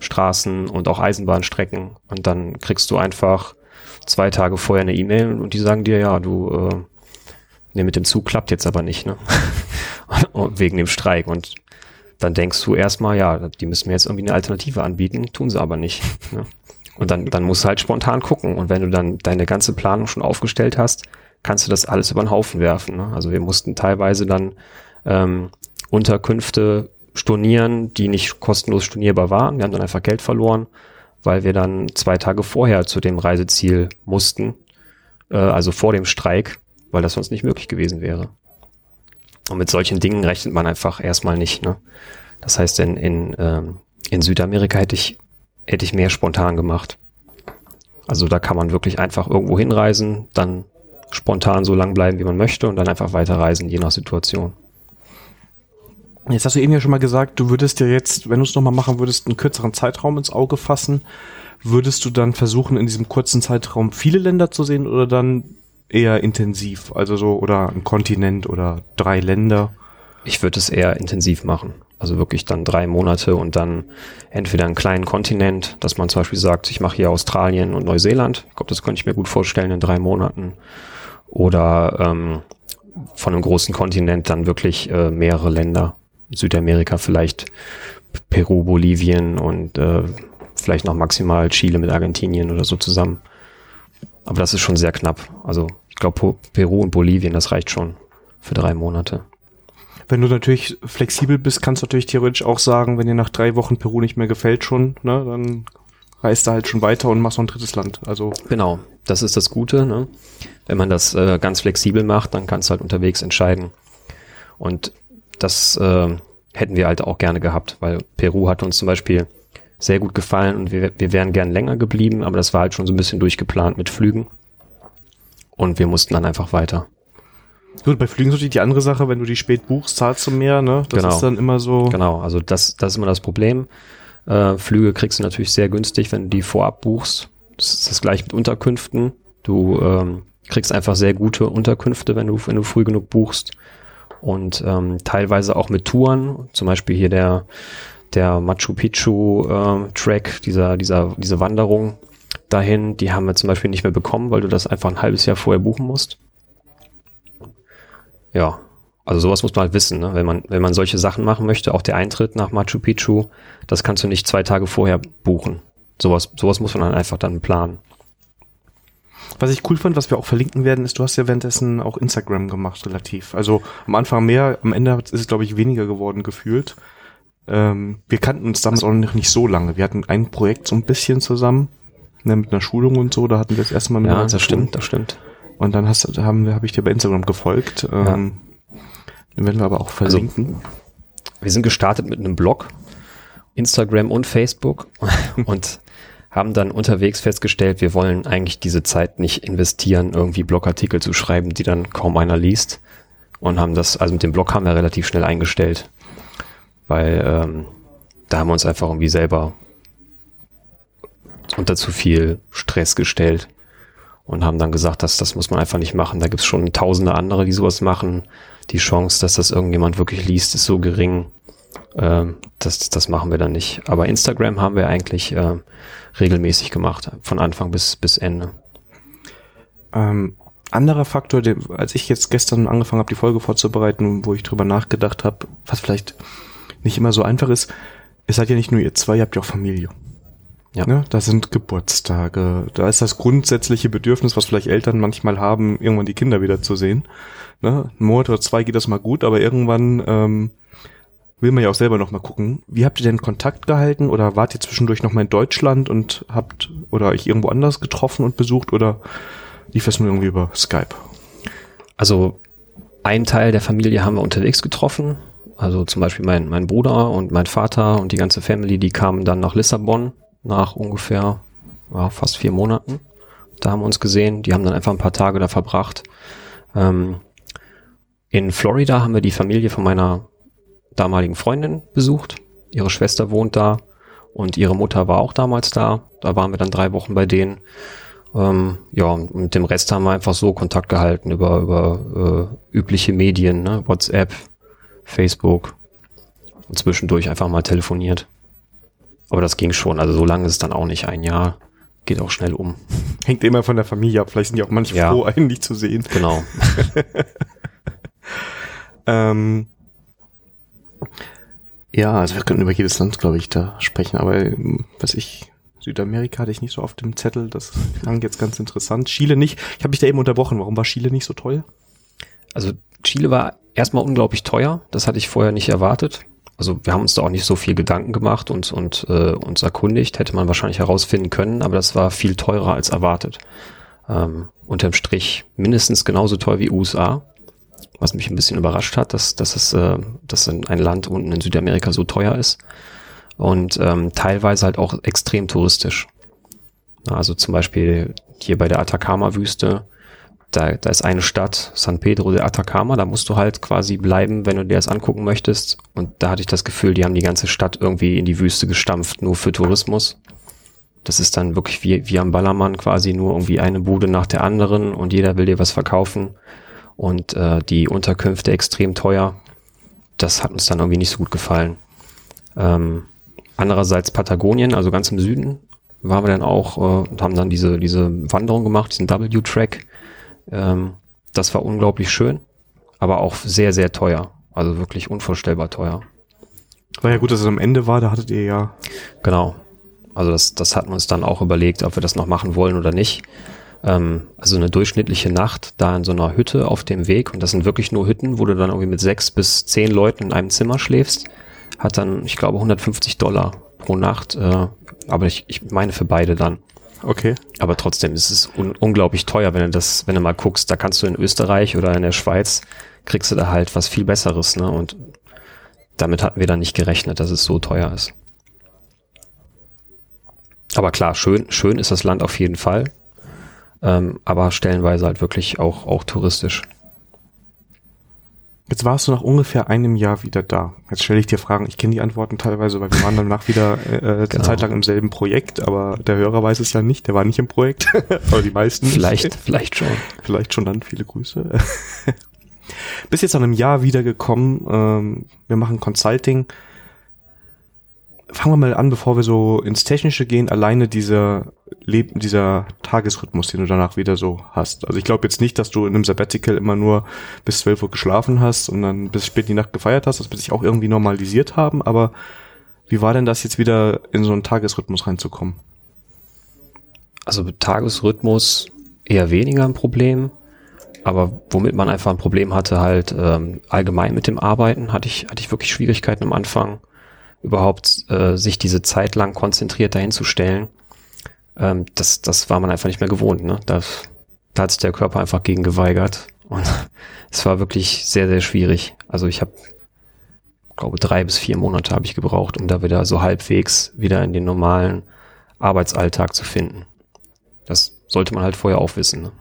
[SPEAKER 2] Straßen und auch Eisenbahnstrecken. Und dann kriegst du einfach zwei Tage vorher eine E-Mail und die sagen dir, ja, du, äh, nee, mit dem Zug klappt jetzt aber nicht, ne? Wegen dem Streik. Und dann denkst du erstmal, ja, die müssen mir jetzt irgendwie eine Alternative anbieten, tun sie aber nicht. Ne? Und dann, dann musst du halt spontan gucken. Und wenn du dann deine ganze Planung schon aufgestellt hast, kannst du das alles über den Haufen werfen. Ne? Also wir mussten teilweise dann ähm, Unterkünfte stornieren, die nicht kostenlos stornierbar waren. Wir haben dann einfach Geld verloren, weil wir dann zwei Tage vorher zu dem Reiseziel mussten, äh, also vor dem Streik, weil das sonst nicht möglich gewesen wäre. Und mit solchen Dingen rechnet man einfach erstmal nicht. Ne? Das heißt, in, in, ähm, in Südamerika hätte ich hätte ich mehr spontan gemacht. Also da kann man wirklich einfach irgendwo hinreisen, dann spontan so lang bleiben, wie man möchte und dann einfach weiterreisen, je nach Situation.
[SPEAKER 1] Jetzt hast du eben ja schon mal gesagt, du würdest ja jetzt, wenn du es nochmal machen würdest, einen kürzeren Zeitraum ins Auge fassen. Würdest du dann versuchen, in diesem kurzen Zeitraum viele Länder zu sehen oder dann eher intensiv? Also so, oder ein Kontinent oder drei Länder?
[SPEAKER 2] Ich würde es eher intensiv machen. Also wirklich dann drei Monate und dann entweder einen kleinen Kontinent, dass man zum Beispiel sagt, ich mache hier Australien und Neuseeland. Ich glaube, das könnte ich mir gut vorstellen in drei Monaten. Oder ähm, von einem großen Kontinent dann wirklich äh, mehrere Länder. Südamerika vielleicht Peru, Bolivien und äh, vielleicht noch maximal Chile mit Argentinien oder so zusammen. Aber das ist schon sehr knapp. Also ich glaube, Peru und Bolivien, das reicht schon für drei Monate.
[SPEAKER 1] Wenn du natürlich flexibel bist, kannst du natürlich theoretisch auch sagen, wenn dir nach drei Wochen Peru nicht mehr gefällt schon, ne, dann reist du halt schon weiter und machst noch ein drittes Land. Also
[SPEAKER 2] genau, das ist das Gute. Ne? Wenn man das äh, ganz flexibel macht, dann kannst du halt unterwegs entscheiden. Und das äh, hätten wir halt auch gerne gehabt, weil Peru hat uns zum Beispiel sehr gut gefallen und wir, wir wären gern länger geblieben, aber das war halt schon so ein bisschen durchgeplant mit Flügen. Und wir mussten dann einfach weiter.
[SPEAKER 1] Gut, bei Flügen ist natürlich die andere Sache, wenn du die spät buchst, zahlst du mehr, ne?
[SPEAKER 2] Das genau.
[SPEAKER 1] ist dann immer so.
[SPEAKER 2] Genau, also das, das ist immer das Problem. Äh, Flüge kriegst du natürlich sehr günstig, wenn du die vorab buchst. Das ist das gleiche mit Unterkünften. Du ähm, kriegst einfach sehr gute Unterkünfte, wenn du, wenn du früh genug buchst. Und ähm, teilweise auch mit Touren, zum Beispiel hier der, der Machu Picchu äh, Track, dieser, dieser, diese Wanderung dahin, die haben wir zum Beispiel nicht mehr bekommen, weil du das einfach ein halbes Jahr vorher buchen musst. Ja, also sowas muss man halt wissen, ne? wenn man wenn man solche Sachen machen möchte, auch der Eintritt nach Machu Picchu, das kannst du nicht zwei Tage vorher buchen. Sowas sowas muss man dann einfach dann planen.
[SPEAKER 1] Was ich cool fand, was wir auch verlinken werden, ist, du hast ja währenddessen auch Instagram gemacht, relativ. Also am Anfang mehr, am Ende ist es, glaube ich, weniger geworden gefühlt. Ähm, wir kannten uns damals auch noch nicht so lange. Wir hatten ein Projekt so ein bisschen zusammen, ne, mit einer Schulung und so, da hatten wir das erste Mal
[SPEAKER 2] mit Ja, das stimmt, das stimmt.
[SPEAKER 1] Und dann hast, haben wir, habe ich dir bei Instagram gefolgt. Ähm, ja. Den werden wir aber auch verlinken. Also,
[SPEAKER 2] wir sind gestartet mit einem Blog, Instagram und Facebook und haben dann unterwegs festgestellt, wir wollen eigentlich diese Zeit nicht investieren, irgendwie Blogartikel zu schreiben, die dann kaum einer liest. Und haben das, also mit dem Blog haben wir relativ schnell eingestellt. Weil ähm, da haben wir uns einfach irgendwie selber unter zu viel Stress gestellt und haben dann gesagt, dass das muss man einfach nicht machen. Da gibt es schon tausende andere, die sowas machen. Die Chance, dass das irgendjemand wirklich liest, ist so gering. Ähm, das, das machen wir dann nicht. Aber Instagram haben wir eigentlich äh, regelmäßig gemacht, von Anfang bis, bis Ende.
[SPEAKER 1] Ähm, anderer Faktor, der, als ich jetzt gestern angefangen habe, die Folge vorzubereiten, wo ich drüber nachgedacht habe, was vielleicht nicht immer so einfach ist, ihr seid ja nicht nur ihr zwei, ihr habt ja auch Familie. Ja. Ne? Da sind Geburtstage, da ist das grundsätzliche Bedürfnis, was vielleicht Eltern manchmal haben, irgendwann die Kinder wieder zu sehen. Ne? Ein Monat oder zwei geht das mal gut, aber irgendwann ähm, will man ja auch selber noch mal gucken. Wie habt ihr denn Kontakt gehalten oder wart ihr zwischendurch noch mal in Deutschland und habt oder euch irgendwo anders getroffen und besucht oder lief das nur irgendwie über Skype?
[SPEAKER 2] Also ein Teil der Familie haben wir unterwegs getroffen. Also zum Beispiel mein, mein Bruder und mein Vater und die ganze Family, die kamen dann nach Lissabon nach ungefähr ja, fast vier Monaten. Da haben wir uns gesehen. Die haben dann einfach ein paar Tage da verbracht. Ähm, in Florida haben wir die Familie von meiner damaligen Freundin besucht. Ihre Schwester wohnt da und ihre Mutter war auch damals da. Da waren wir dann drei Wochen bei denen. Ähm, ja, und mit dem Rest haben wir einfach so Kontakt gehalten über, über äh, übliche Medien, ne? WhatsApp, Facebook und zwischendurch einfach mal telefoniert. Aber das ging schon. Also so lange ist es dann auch nicht ein Jahr. Geht auch schnell um.
[SPEAKER 1] Hängt immer von der Familie ab. Vielleicht sind die auch manche ja. froh, einen nicht zu sehen.
[SPEAKER 2] Genau.
[SPEAKER 1] ähm, ja, also wir können über jedes Land, glaube ich, da sprechen. Aber was ich, Südamerika hatte ich nicht so auf dem Zettel. Das klang jetzt ganz interessant. Chile nicht. Ich habe mich da eben unterbrochen. Warum war Chile nicht so teuer?
[SPEAKER 2] Also Chile war erstmal unglaublich teuer. Das hatte ich vorher nicht erwartet. Also wir haben uns da auch nicht so viel Gedanken gemacht und, und äh, uns erkundigt. Hätte man wahrscheinlich herausfinden können, aber das war viel teurer als erwartet. Ähm, unterm Strich mindestens genauso teuer wie USA. Was mich ein bisschen überrascht hat, dass, dass, es, äh, dass ein Land unten in Südamerika so teuer ist. Und ähm, teilweise halt auch extrem touristisch. Also zum Beispiel hier bei der Atacama-Wüste da, da ist eine Stadt, San Pedro de Atacama, da musst du halt quasi bleiben, wenn du dir das angucken möchtest. Und da hatte ich das Gefühl, die haben die ganze Stadt irgendwie in die Wüste gestampft, nur für Tourismus. Das ist dann wirklich wie, wie am Ballermann quasi nur irgendwie eine Bude nach der anderen und jeder will dir was verkaufen. Und äh, die Unterkünfte extrem teuer. Das hat uns dann irgendwie nicht so gut gefallen. Ähm, andererseits Patagonien, also ganz im Süden, waren wir dann auch äh, und haben dann diese, diese Wanderung gemacht, diesen W-Track ähm, das war unglaublich schön, aber auch sehr, sehr teuer. Also wirklich unvorstellbar teuer.
[SPEAKER 1] War ja gut, dass es am Ende war, da hattet ihr ja.
[SPEAKER 2] Genau. Also das, das hatten wir uns dann auch überlegt, ob wir das noch machen wollen oder nicht. Ähm, also eine durchschnittliche Nacht da in so einer Hütte auf dem Weg, und das sind wirklich nur Hütten, wo du dann irgendwie mit sechs bis zehn Leuten in einem Zimmer schläfst, hat dann, ich glaube, 150 Dollar pro Nacht. Äh, aber ich, ich meine für beide dann.
[SPEAKER 1] Okay.
[SPEAKER 2] Aber trotzdem ist es un unglaublich teuer, wenn du das, wenn du mal guckst, da kannst du in Österreich oder in der Schweiz, kriegst du da halt was viel Besseres, ne? Und damit hatten wir dann nicht gerechnet, dass es so teuer ist. Aber klar, schön, schön ist das Land auf jeden Fall. Ähm, aber stellenweise halt wirklich auch, auch touristisch.
[SPEAKER 1] Jetzt warst du nach ungefähr einem Jahr wieder da. Jetzt stelle ich dir Fragen. Ich kenne die Antworten teilweise, weil wir waren danach wieder äh, eine genau. Zeit lang im selben Projekt, aber der Hörer weiß es ja nicht. Der war nicht im Projekt, aber die meisten.
[SPEAKER 2] Vielleicht, vielleicht schon.
[SPEAKER 1] Vielleicht schon dann. Viele Grüße. Bis jetzt nach einem Jahr wiedergekommen. Ähm, wir machen Consulting fangen wir mal an, bevor wir so ins Technische gehen, alleine dieser Leben, dieser Tagesrhythmus, den du danach wieder so hast. Also ich glaube jetzt nicht, dass du in einem Sabbatical immer nur bis 12 Uhr geschlafen hast und dann bis spät in die Nacht gefeiert hast. Das wird sich auch irgendwie normalisiert haben, aber wie war denn das jetzt wieder in so einen Tagesrhythmus reinzukommen?
[SPEAKER 2] Also Tagesrhythmus eher weniger ein Problem, aber womit man einfach ein Problem hatte, halt ähm, allgemein mit dem Arbeiten, hatte ich, hatte ich wirklich Schwierigkeiten am Anfang überhaupt äh, sich diese Zeit lang konzentriert dahin zu stellen, ähm, das, das war man einfach nicht mehr gewohnt. Ne? Da, da hat sich der Körper einfach gegen geweigert. Und es war wirklich sehr, sehr schwierig. Also ich habe, glaube drei bis vier Monate habe ich gebraucht, um da wieder so halbwegs wieder in den normalen Arbeitsalltag zu finden. Das sollte man halt vorher auch wissen. Ne?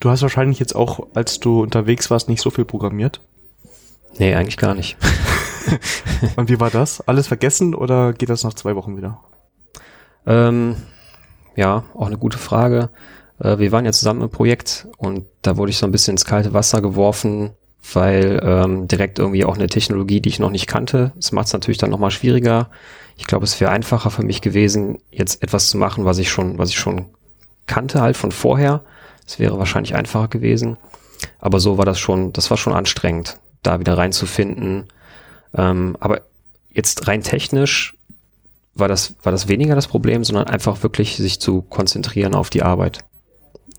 [SPEAKER 1] Du hast wahrscheinlich jetzt auch, als du unterwegs warst, nicht so viel programmiert?
[SPEAKER 2] Nee, eigentlich gar nicht.
[SPEAKER 1] Und wie war das? Alles vergessen oder geht das nach zwei Wochen wieder?
[SPEAKER 2] Ähm, ja, auch eine gute Frage. Äh, wir waren ja zusammen im Projekt und da wurde ich so ein bisschen ins kalte Wasser geworfen, weil ähm, direkt irgendwie auch eine Technologie, die ich noch nicht kannte. Das macht es natürlich dann nochmal schwieriger. Ich glaube, es wäre einfacher für mich gewesen, jetzt etwas zu machen, was ich schon, was ich schon kannte, halt von vorher. Es wäre wahrscheinlich einfacher gewesen. Aber so war das schon, das war schon anstrengend, da wieder reinzufinden. Ähm, aber jetzt rein technisch war das, war das weniger das Problem, sondern einfach wirklich sich zu konzentrieren auf die Arbeit.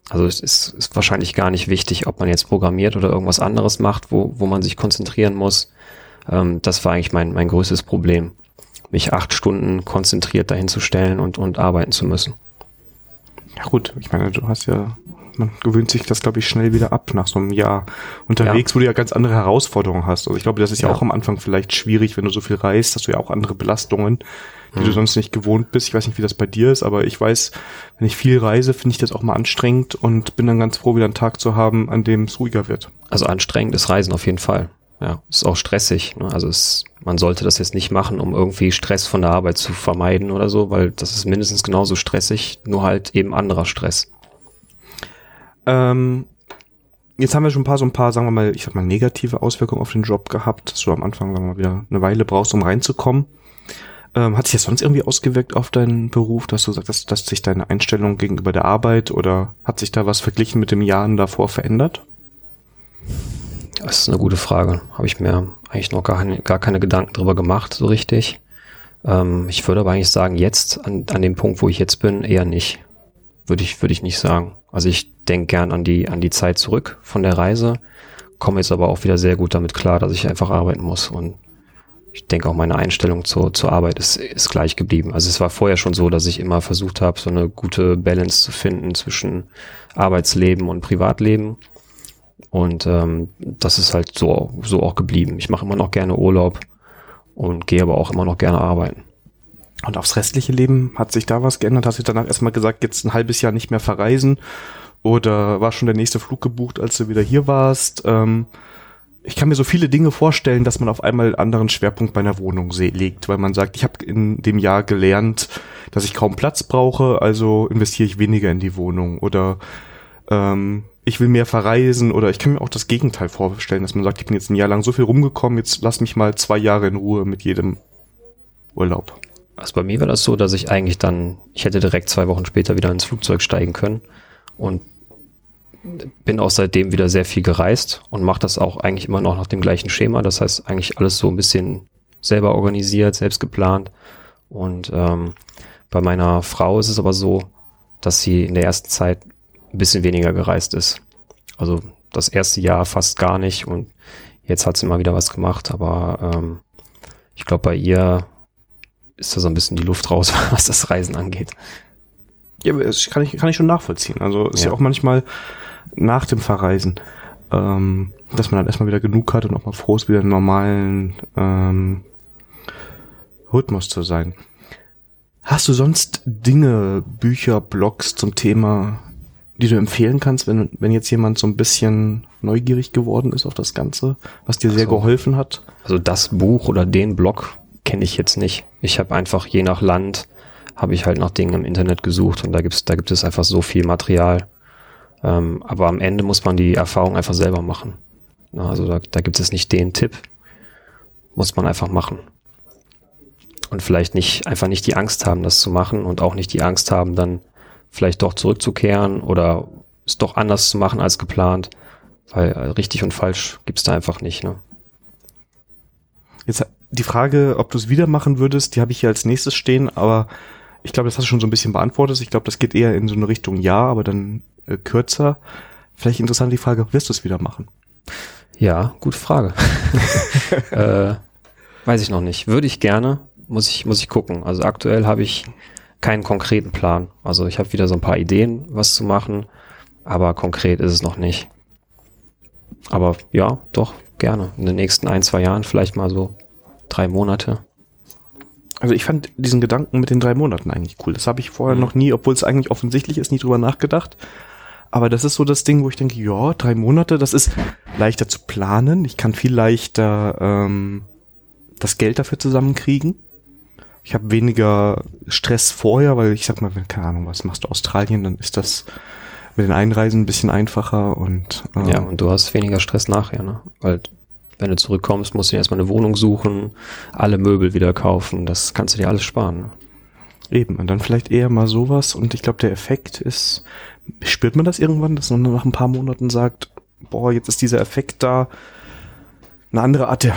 [SPEAKER 2] Also es ist, ist wahrscheinlich gar nicht wichtig, ob man jetzt programmiert oder irgendwas anderes macht, wo, wo man sich konzentrieren muss. Ähm, das war eigentlich mein, mein größtes Problem, mich acht Stunden konzentriert dahin zu stellen und, und arbeiten zu müssen.
[SPEAKER 1] Ja gut, ich meine, du hast ja, man gewöhnt sich das, glaube ich, schnell wieder ab nach so einem Jahr unterwegs, ja. wo du ja ganz andere Herausforderungen hast. Also ich glaube, das ist ja, ja, auch am Anfang vielleicht schwierig, wenn du so viel reist, hast du ja auch andere Belastungen, die mhm. du sonst nicht gewohnt bist. Ich weiß nicht, wie das bei dir ist, aber ich weiß, wenn ich viel reise, finde ich das auch mal anstrengend und bin dann ganz froh, wieder einen Tag zu haben, an dem es ruhiger wird.
[SPEAKER 2] Also anstrengend ist Reisen auf jeden Fall. Ja, ist auch stressig. Ne? Also es, man sollte das jetzt nicht machen, um irgendwie Stress von der Arbeit zu vermeiden oder so, weil das ist mindestens genauso stressig, nur halt eben anderer Stress.
[SPEAKER 1] Ähm, jetzt haben wir schon ein paar, so ein paar, sagen wir mal, ich sag mal, negative Auswirkungen auf den Job gehabt, dass du am Anfang, sagen wir mal, wieder eine Weile brauchst, um reinzukommen. Ähm, hat sich das sonst irgendwie ausgewirkt auf deinen Beruf, dass du sagst, dass, dass sich deine Einstellung gegenüber der Arbeit oder hat sich da was verglichen mit den Jahren davor verändert?
[SPEAKER 2] Das ist eine gute Frage. Habe ich mir eigentlich noch gar, gar keine Gedanken drüber gemacht, so richtig. Ähm, ich würde aber eigentlich sagen, jetzt, an, an dem Punkt, wo ich jetzt bin, eher nicht. Würde ich, würde ich nicht sagen. Also ich denke gern an die, an die Zeit zurück von der Reise, komme jetzt aber auch wieder sehr gut damit klar, dass ich einfach arbeiten muss. Und ich denke auch meine Einstellung zur, zur Arbeit ist, ist gleich geblieben. Also es war vorher schon so, dass ich immer versucht habe, so eine gute Balance zu finden zwischen Arbeitsleben und Privatleben. Und ähm, das ist halt so, so auch geblieben. Ich mache immer noch gerne Urlaub und gehe aber auch immer noch gerne arbeiten.
[SPEAKER 1] Und aufs restliche Leben hat sich da was geändert? Hast du danach erstmal gesagt, jetzt ein halbes Jahr nicht mehr verreisen? Oder war schon der nächste Flug gebucht, als du wieder hier warst? Ähm, ich kann mir so viele Dinge vorstellen, dass man auf einmal einen anderen Schwerpunkt bei einer Wohnung legt, weil man sagt, ich habe in dem Jahr gelernt, dass ich kaum Platz brauche, also investiere ich weniger in die Wohnung. Oder ähm, ich will mehr verreisen oder ich kann mir auch das Gegenteil vorstellen, dass man sagt, ich bin jetzt ein Jahr lang so viel rumgekommen, jetzt lass mich mal zwei Jahre in Ruhe mit jedem Urlaub.
[SPEAKER 2] Also bei mir war das so, dass ich eigentlich dann, ich hätte direkt zwei Wochen später wieder ins Flugzeug steigen können und bin auch seitdem wieder sehr viel gereist und mache das auch eigentlich immer noch nach dem gleichen Schema. Das heißt eigentlich alles so ein bisschen selber organisiert, selbst geplant. Und ähm, bei meiner Frau ist es aber so, dass sie in der ersten Zeit ein bisschen weniger gereist ist. Also das erste Jahr fast gar nicht und jetzt hat sie mal wieder was gemacht, aber ähm, ich glaube, bei ihr ist da so ein bisschen die Luft raus, was das Reisen angeht.
[SPEAKER 1] Ja, das kann ich, kann ich schon nachvollziehen. Also ist ja, ja auch manchmal nach dem Verreisen, ähm, dass man dann erstmal wieder genug hat und auch mal froh ist, wieder einen normalen ähm, Rhythmus zu sein. Hast du sonst Dinge, Bücher, Blogs zum Thema die du empfehlen kannst, wenn, wenn jetzt jemand so ein bisschen neugierig geworden ist auf das Ganze, was dir sehr also, geholfen hat?
[SPEAKER 2] Also das Buch oder den Blog kenne ich jetzt nicht. Ich habe einfach je nach Land habe ich halt nach Dingen im Internet gesucht und da gibt's da gibt es einfach so viel Material. Ähm, aber am Ende muss man die Erfahrung einfach selber machen. Also da, da gibt es nicht den Tipp, muss man einfach machen und vielleicht nicht einfach nicht die Angst haben, das zu machen und auch nicht die Angst haben, dann vielleicht doch zurückzukehren oder es doch anders zu machen als geplant, weil äh, richtig und falsch gibt's da einfach nicht. Ne?
[SPEAKER 1] Jetzt die Frage, ob du es wieder machen würdest, die habe ich hier als nächstes stehen, aber ich glaube, das hast du schon so ein bisschen beantwortet. Ich glaube, das geht eher in so eine Richtung ja, aber dann äh, kürzer. Vielleicht interessant die Frage, wirst du es wieder machen?
[SPEAKER 2] Ja, gute Frage. äh, weiß ich noch nicht. Würde ich gerne, muss ich, muss ich gucken. Also aktuell habe ich keinen konkreten Plan. Also ich habe wieder so ein paar Ideen, was zu machen, aber konkret ist es noch nicht. Aber ja, doch, gerne. In den nächsten ein, zwei Jahren vielleicht mal so drei Monate.
[SPEAKER 1] Also ich fand diesen Gedanken mit den drei Monaten eigentlich cool. Das habe ich vorher mhm. noch nie, obwohl es eigentlich offensichtlich ist, nie drüber nachgedacht. Aber das ist so das Ding, wo ich denke, ja, drei Monate, das ist leichter zu planen. Ich kann viel leichter ähm, das Geld dafür zusammenkriegen. Ich habe weniger Stress vorher, weil ich sag mal, wenn, keine Ahnung, was machst du Australien, dann ist das mit den Einreisen ein bisschen einfacher und
[SPEAKER 2] ähm, ja, und du hast weniger Stress nachher, ne? Weil wenn du zurückkommst, musst du dir erstmal eine Wohnung suchen, alle Möbel wieder kaufen, das kannst du dir alles sparen.
[SPEAKER 1] Eben, und dann vielleicht eher mal sowas und ich glaube, der Effekt ist, spürt man das irgendwann, dass man nach ein paar Monaten sagt, boah, jetzt ist dieser Effekt da, eine andere Art der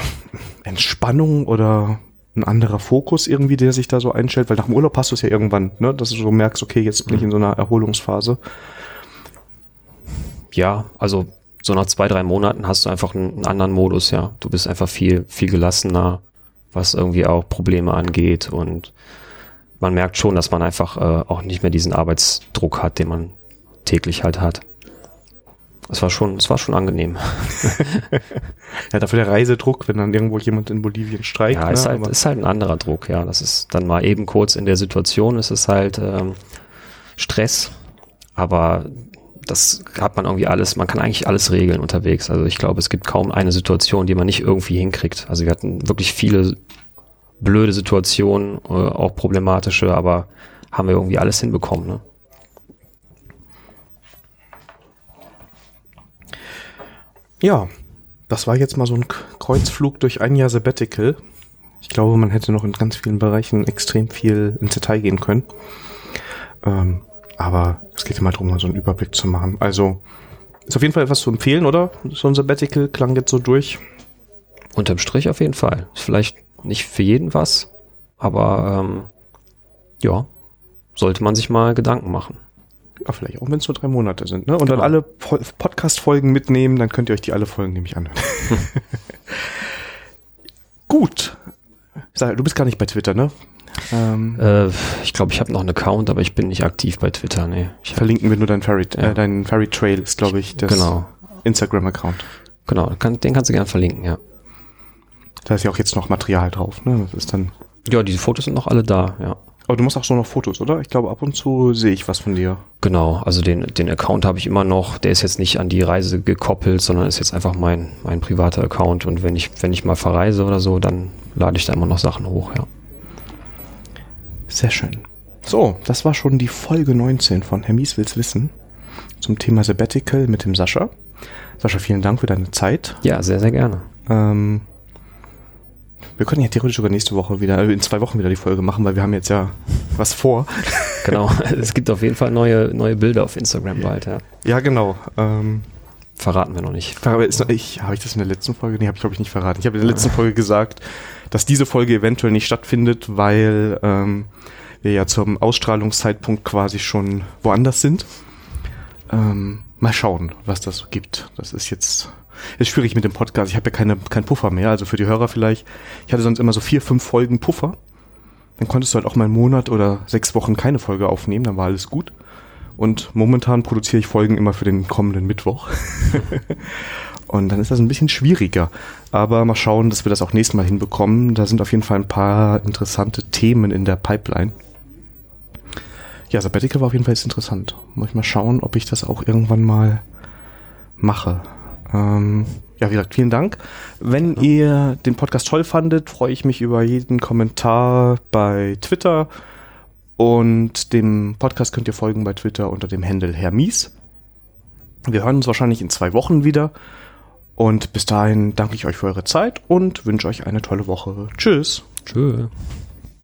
[SPEAKER 1] Entspannung oder ein anderer Fokus irgendwie, der sich da so einstellt, weil nach dem Urlaub hast du es ja irgendwann, ne, dass du so merkst, okay, jetzt bin ich in so einer Erholungsphase.
[SPEAKER 2] Ja, also so nach zwei, drei Monaten hast du einfach einen, einen anderen Modus, ja. Du bist einfach viel, viel gelassener, was irgendwie auch Probleme angeht und man merkt schon, dass man einfach äh, auch nicht mehr diesen Arbeitsdruck hat, den man täglich halt hat. Es war schon, es war schon angenehm.
[SPEAKER 1] ja, dafür der Reisedruck, wenn dann irgendwo jemand in Bolivien streikt.
[SPEAKER 2] Ja,
[SPEAKER 1] ne?
[SPEAKER 2] ist, halt, ist halt ein anderer Druck, ja. Das ist dann mal eben kurz in der Situation, ist es halt ähm, Stress, aber das hat man irgendwie alles, man kann eigentlich alles regeln unterwegs. Also ich glaube, es gibt kaum eine Situation, die man nicht irgendwie hinkriegt. Also wir hatten wirklich viele blöde Situationen, äh, auch problematische, aber haben wir irgendwie alles hinbekommen. Ne?
[SPEAKER 1] Ja, das war jetzt mal so ein Kreuzflug durch ein Jahr Sabbatical. Ich glaube, man hätte noch in ganz vielen Bereichen extrem viel ins Detail gehen können. Ähm, aber es geht immer darum, mal so einen Überblick zu machen. Also ist auf jeden Fall etwas zu empfehlen, oder? So ein Sabbatical klang jetzt so durch.
[SPEAKER 2] Unterm Strich auf jeden Fall. Ist vielleicht nicht für jeden was, aber ähm, ja, sollte man sich mal Gedanken machen.
[SPEAKER 1] Ja, vielleicht auch, wenn es nur drei Monate sind. Ne? Und genau. dann alle po Podcast-Folgen mitnehmen, dann könnt ihr euch die alle Folgen nämlich anhören. Gut. Du bist gar nicht bei Twitter, ne?
[SPEAKER 2] Ähm, äh, ich glaube, ich habe noch einen Account, aber ich bin nicht aktiv bei Twitter. Nee.
[SPEAKER 1] Ich Verlinken wir nur deinen Ferry, ja. äh, deinen Ferry Trail ist, glaube ich, das
[SPEAKER 2] genau.
[SPEAKER 1] Instagram-Account.
[SPEAKER 2] Genau, kann, den kannst du gerne verlinken, ja.
[SPEAKER 1] Da ist ja auch jetzt noch Material drauf, ne? Das ist dann.
[SPEAKER 2] Ja, diese Fotos sind noch alle da, ja.
[SPEAKER 1] Aber du machst auch so noch Fotos, oder? Ich glaube, ab und zu sehe ich was von dir.
[SPEAKER 2] Genau, also den, den Account habe ich immer noch. Der ist jetzt nicht an die Reise gekoppelt, sondern ist jetzt einfach mein, mein privater Account. Und wenn ich, wenn ich mal verreise oder so, dann lade ich da immer noch Sachen hoch, ja.
[SPEAKER 1] Sehr schön. So, das war schon die Folge 19 von Herr Mies will's wissen zum Thema Sabbatical mit dem Sascha. Sascha, vielen Dank für deine Zeit.
[SPEAKER 2] Ja, sehr, sehr gerne.
[SPEAKER 1] Ähm, wir können ja theoretisch sogar nächste Woche wieder, äh, in zwei Wochen wieder die Folge machen, weil wir haben jetzt ja was vor.
[SPEAKER 2] Genau, es gibt auf jeden Fall neue, neue Bilder auf Instagram bald, ja.
[SPEAKER 1] Ja, genau. Ähm,
[SPEAKER 2] Verraten wir noch nicht.
[SPEAKER 1] Ich, habe ich das in der letzten Folge? Nee, habe ich glaube ich nicht verraten. Ich habe in der letzten Folge gesagt, dass diese Folge eventuell nicht stattfindet, weil ähm, wir ja zum Ausstrahlungszeitpunkt quasi schon woanders sind. Ähm, mal schauen, was das so gibt. Das ist jetzt ist schwierig mit dem Podcast. Ich habe ja keine keinen Puffer mehr. Also für die Hörer vielleicht. Ich hatte sonst immer so vier, fünf Folgen Puffer. Dann konntest du halt auch mal einen Monat oder sechs Wochen keine Folge aufnehmen. Dann war alles gut. Und momentan produziere ich Folgen immer für den kommenden Mittwoch. und dann ist das ein bisschen schwieriger. Aber mal schauen, dass wir das auch nächstes Mal hinbekommen. Da sind auf jeden Fall ein paar interessante Themen in der Pipeline. Ja, Sabbatical war auf jeden Fall jetzt interessant. Muss ich mal schauen, ob ich das auch irgendwann mal mache. Ähm, ja, wie gesagt, vielen Dank. Wenn ja. ihr den Podcast toll fandet, freue ich mich über jeden Kommentar bei Twitter und dem Podcast könnt ihr folgen bei Twitter unter dem Handle Hermies. Wir hören uns wahrscheinlich in zwei Wochen wieder. Und bis dahin danke ich euch für eure Zeit und wünsche euch eine tolle Woche. Tschüss.
[SPEAKER 2] Tschüss.